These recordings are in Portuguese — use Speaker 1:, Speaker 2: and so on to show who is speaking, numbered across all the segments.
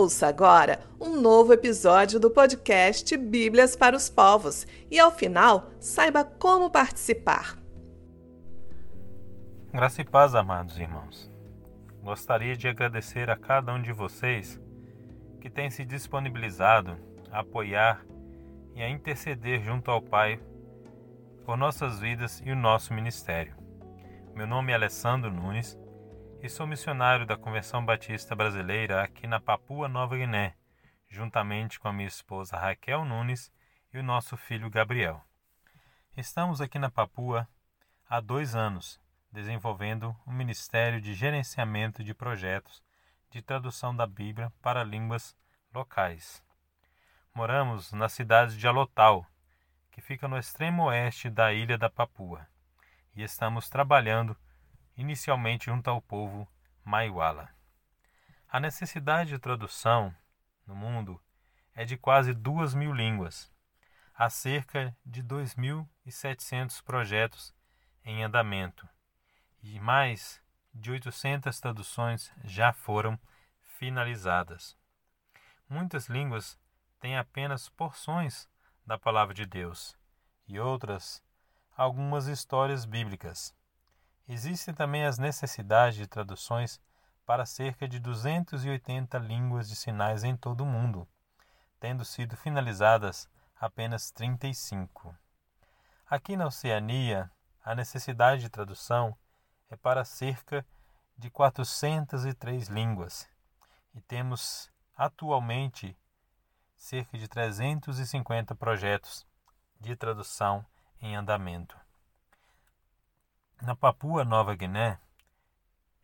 Speaker 1: Ouça agora um novo episódio do podcast Bíblias para os Povos e, ao final, saiba como participar.
Speaker 2: Graça e paz, amados irmãos. Gostaria de agradecer a cada um de vocês que tem se disponibilizado a apoiar e a interceder junto ao Pai por nossas vidas e o nosso ministério. Meu nome é Alessandro Nunes e sou missionário da Convenção Batista Brasileira aqui na Papua Nova Guiné, juntamente com a minha esposa Raquel Nunes e o nosso filho Gabriel. Estamos aqui na Papua há dois anos, desenvolvendo um ministério de gerenciamento de projetos de tradução da Bíblia para línguas locais. Moramos na cidade de Alotal, que fica no extremo oeste da ilha da Papua, e estamos trabalhando inicialmente junto ao povo Maiwala. A necessidade de tradução no mundo é de quase duas mil línguas. Há cerca de 2.700 projetos em andamento e mais de 800 traduções já foram finalizadas. Muitas línguas têm apenas porções da palavra de Deus e outras algumas histórias bíblicas. Existem também as necessidades de traduções para cerca de 280 línguas de sinais em todo o mundo, tendo sido finalizadas apenas 35. Aqui na Oceania, a necessidade de tradução é para cerca de 403 línguas e temos atualmente cerca de 350 projetos de tradução em andamento. Na Papua Nova Guiné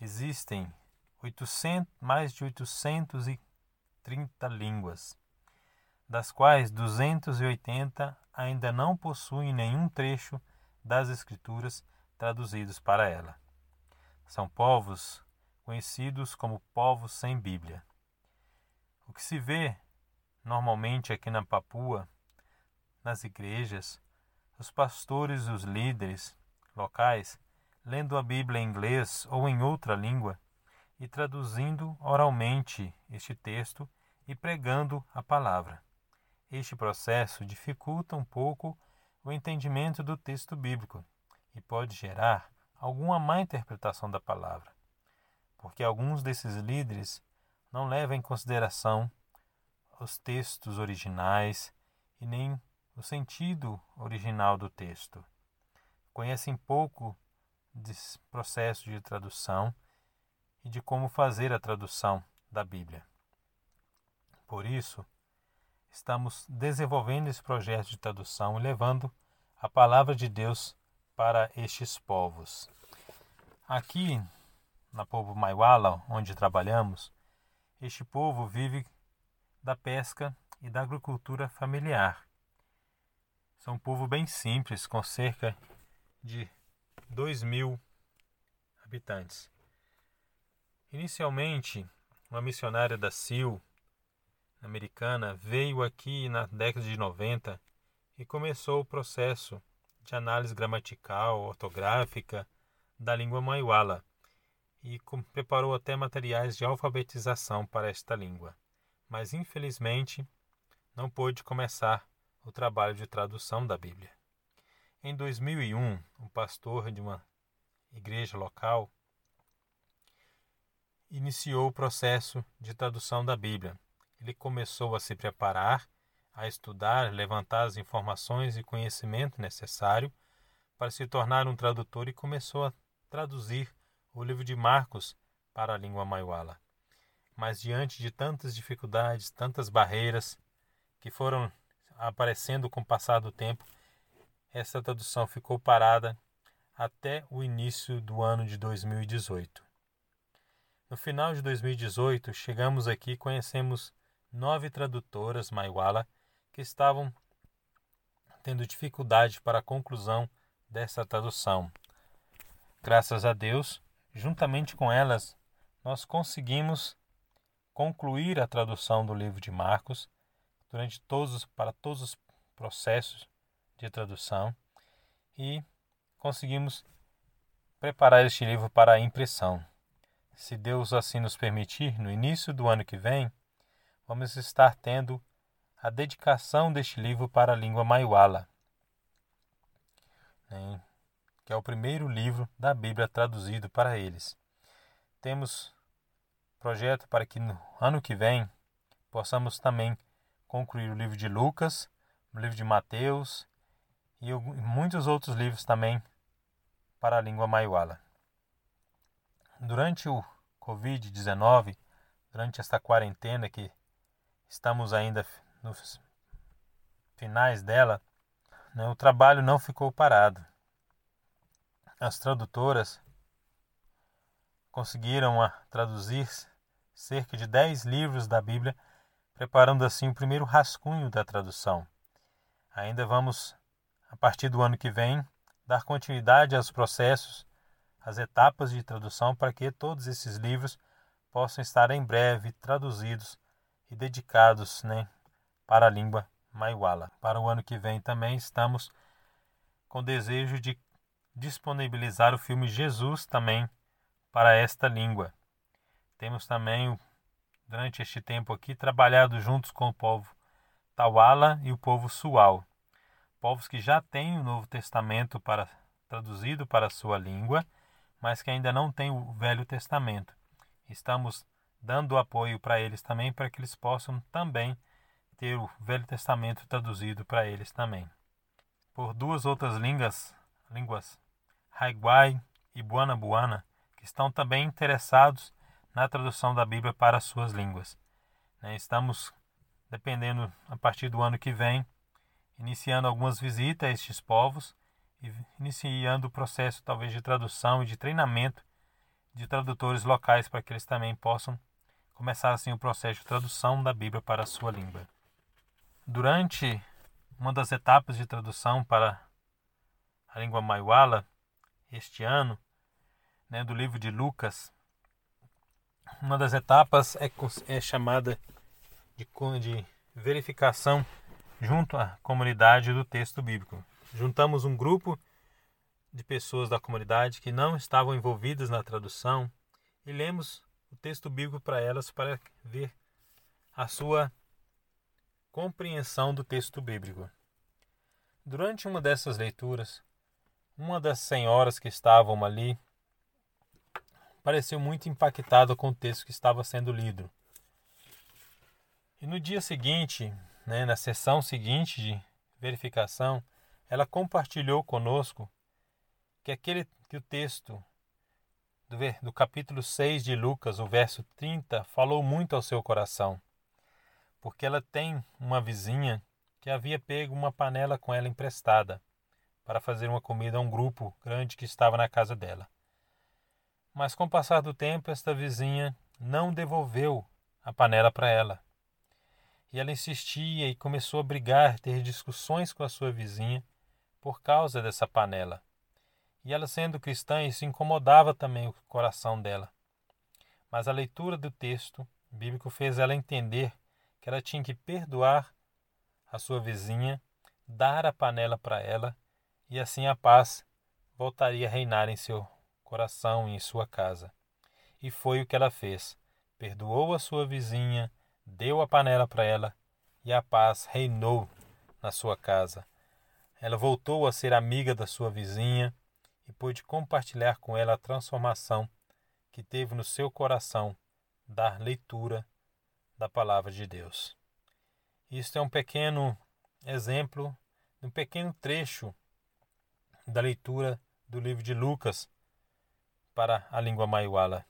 Speaker 2: existem 800, mais de 830 línguas, das quais 280 ainda não possuem nenhum trecho das Escrituras traduzidos para ela. São povos conhecidos como povos sem Bíblia. O que se vê normalmente aqui na Papua, nas igrejas, os pastores e os líderes locais lendo a Bíblia em inglês ou em outra língua e traduzindo oralmente este texto e pregando a palavra. Este processo dificulta um pouco o entendimento do texto bíblico e pode gerar alguma má interpretação da palavra, porque alguns desses líderes não levam em consideração os textos originais e nem o sentido original do texto conhecem pouco desse processo de tradução e de como fazer a tradução da Bíblia. Por isso, estamos desenvolvendo esse projeto de tradução e levando a palavra de Deus para estes povos. Aqui, na povo Maiwala, onde trabalhamos, este povo vive da pesca e da agricultura familiar. São um povo bem simples, com cerca de 2 mil habitantes. Inicialmente, uma missionária da CIL americana veio aqui na década de 90 e começou o processo de análise gramatical, ortográfica da língua maiwala e preparou até materiais de alfabetização para esta língua. Mas infelizmente não pôde começar o trabalho de tradução da Bíblia. Em 2001, um pastor de uma igreja local iniciou o processo de tradução da Bíblia. Ele começou a se preparar, a estudar, levantar as informações e conhecimento necessário para se tornar um tradutor e começou a traduzir o livro de Marcos para a língua maiwala. Mas diante de tantas dificuldades, tantas barreiras que foram aparecendo com o passar do tempo, essa tradução ficou parada até o início do ano de 2018. No final de 2018, chegamos aqui e conhecemos nove tradutoras Maiwala que estavam tendo dificuldade para a conclusão dessa tradução. Graças a Deus, juntamente com elas, nós conseguimos concluir a tradução do livro de Marcos durante todos para todos os processos de tradução e conseguimos preparar este livro para a impressão. Se Deus assim nos permitir, no início do ano que vem, vamos estar tendo a dedicação deste livro para a língua maiuala, né, que é o primeiro livro da Bíblia traduzido para eles. Temos projeto para que no ano que vem possamos também concluir o livro de Lucas, o livro de Mateus e muitos outros livros também para a língua maiuala. Durante o Covid-19, durante esta quarentena que estamos ainda nos finais dela, né, o trabalho não ficou parado. As tradutoras conseguiram a, traduzir cerca de 10 livros da Bíblia, preparando assim o primeiro rascunho da tradução. Ainda vamos, a partir do ano que vem, dar continuidade aos processos, às etapas de tradução, para que todos esses livros possam estar em breve traduzidos e dedicados né, para a língua maiuala. Para o ano que vem também estamos com desejo de disponibilizar o filme Jesus também para esta língua. Temos também, durante este tempo aqui, trabalhado juntos com o povo Tawala e o povo Sual, povos que já têm o Novo Testamento para, traduzido para a sua língua, mas que ainda não têm o Velho Testamento. Estamos dando apoio para eles também, para que eles possam também ter o Velho Testamento traduzido para eles também. Por duas outras línguas, línguas Haiguai e Buana-Buana, que estão também interessados na tradução da Bíblia para as suas línguas. Né, estamos, dependendo a partir do ano que vem, iniciando algumas visitas a estes povos iniciando o processo talvez de tradução e de treinamento de tradutores locais para que eles também possam começar assim o processo de tradução da Bíblia para a sua língua. Durante uma das etapas de tradução para a língua maiuala este ano, né, do livro de Lucas, uma das etapas é, é chamada de, de verificação junto à comunidade do texto bíblico. Juntamos um grupo de pessoas da comunidade que não estavam envolvidas na tradução e lemos o texto bíblico para elas para ver a sua compreensão do texto bíblico. Durante uma dessas leituras, uma das senhoras que estavam ali pareceu muito impactada com o texto que estava sendo lido. E no dia seguinte, né, na sessão seguinte de verificação, ela compartilhou conosco que aquele que o texto do, do capítulo 6 de Lucas, o verso 30, falou muito ao seu coração, porque ela tem uma vizinha que havia pego uma panela com ela emprestada para fazer uma comida a um grupo grande que estava na casa dela. Mas com o passar do tempo, esta vizinha não devolveu a panela para ela. E ela insistia e começou a brigar, ter discussões com a sua vizinha por causa dessa panela. E ela, sendo cristã, isso incomodava também o coração dela. Mas a leitura do texto bíblico fez ela entender que ela tinha que perdoar a sua vizinha, dar a panela para ela, e assim a paz voltaria a reinar em seu coração e em sua casa. E foi o que ela fez. Perdoou a sua vizinha, deu a panela para ela, e a paz reinou na sua casa. Ela voltou a ser amiga da sua vizinha e pôde compartilhar com ela a transformação que teve no seu coração da leitura da palavra de Deus. Isto é um pequeno exemplo, um pequeno trecho da leitura do livro de Lucas para a língua maiuala.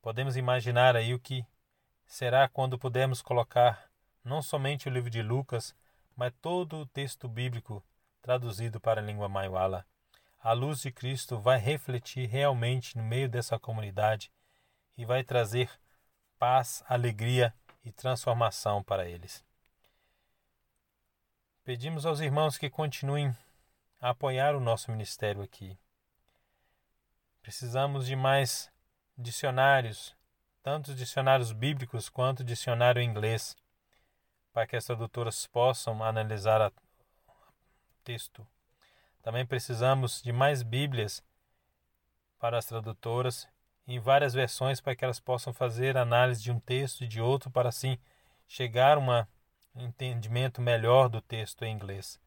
Speaker 2: Podemos imaginar aí o que será quando pudermos colocar não somente o livro de Lucas, mas todo o texto bíblico traduzido para a língua maiuala. A luz de Cristo vai refletir realmente no meio dessa comunidade e vai trazer paz, alegria e transformação para eles. Pedimos aos irmãos que continuem a apoiar o nosso ministério aqui. Precisamos de mais dicionários, tanto dicionários bíblicos quanto dicionário inglês, para que as tradutoras possam analisar o texto. Também precisamos de mais Bíblias para as tradutoras em várias versões para que elas possam fazer análise de um texto e de outro para assim chegar a um entendimento melhor do texto em inglês.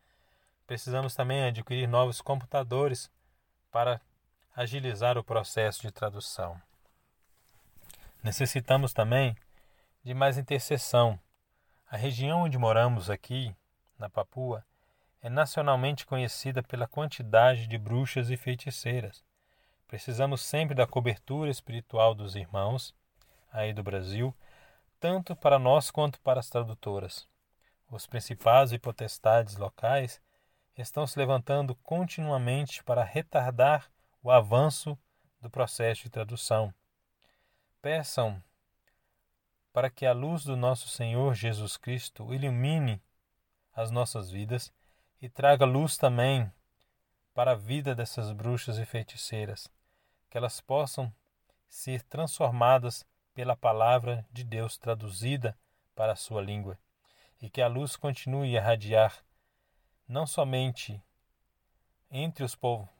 Speaker 2: Precisamos também adquirir novos computadores para agilizar o processo de tradução. Necessitamos também de mais intercessão. A região onde moramos aqui, na Papua, é nacionalmente conhecida pela quantidade de bruxas e feiticeiras. Precisamos sempre da cobertura espiritual dos irmãos aí do Brasil, tanto para nós quanto para as tradutoras. Os principados e potestades locais estão se levantando continuamente para retardar o avanço do processo de tradução. Peçam para que a luz do nosso Senhor Jesus Cristo ilumine as nossas vidas e traga luz também para a vida dessas bruxas e feiticeiras, que elas possam ser transformadas pela palavra de Deus traduzida para a sua língua, e que a luz continue a irradiar não somente entre, os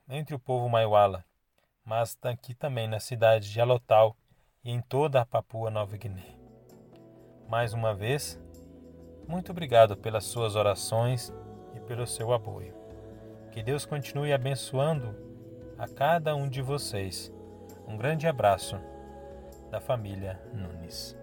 Speaker 2: entre o povo maiuala, mas aqui também na cidade de Alotal e em toda a Papua Nova Guiné. Mais uma vez, muito obrigado pelas suas orações e pelo seu apoio. Que Deus continue abençoando a cada um de vocês. Um grande abraço da família Nunes.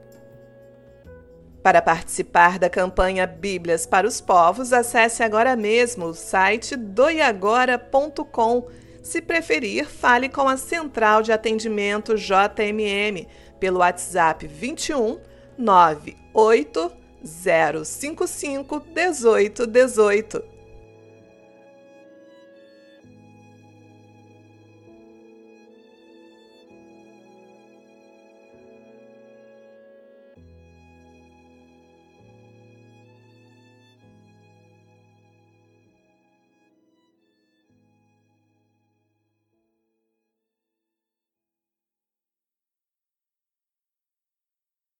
Speaker 1: Para participar da campanha Bíblias para os Povos, acesse agora mesmo o site doiagora.com. Se preferir, fale com a Central de Atendimento JMM pelo WhatsApp 21 98055 1818.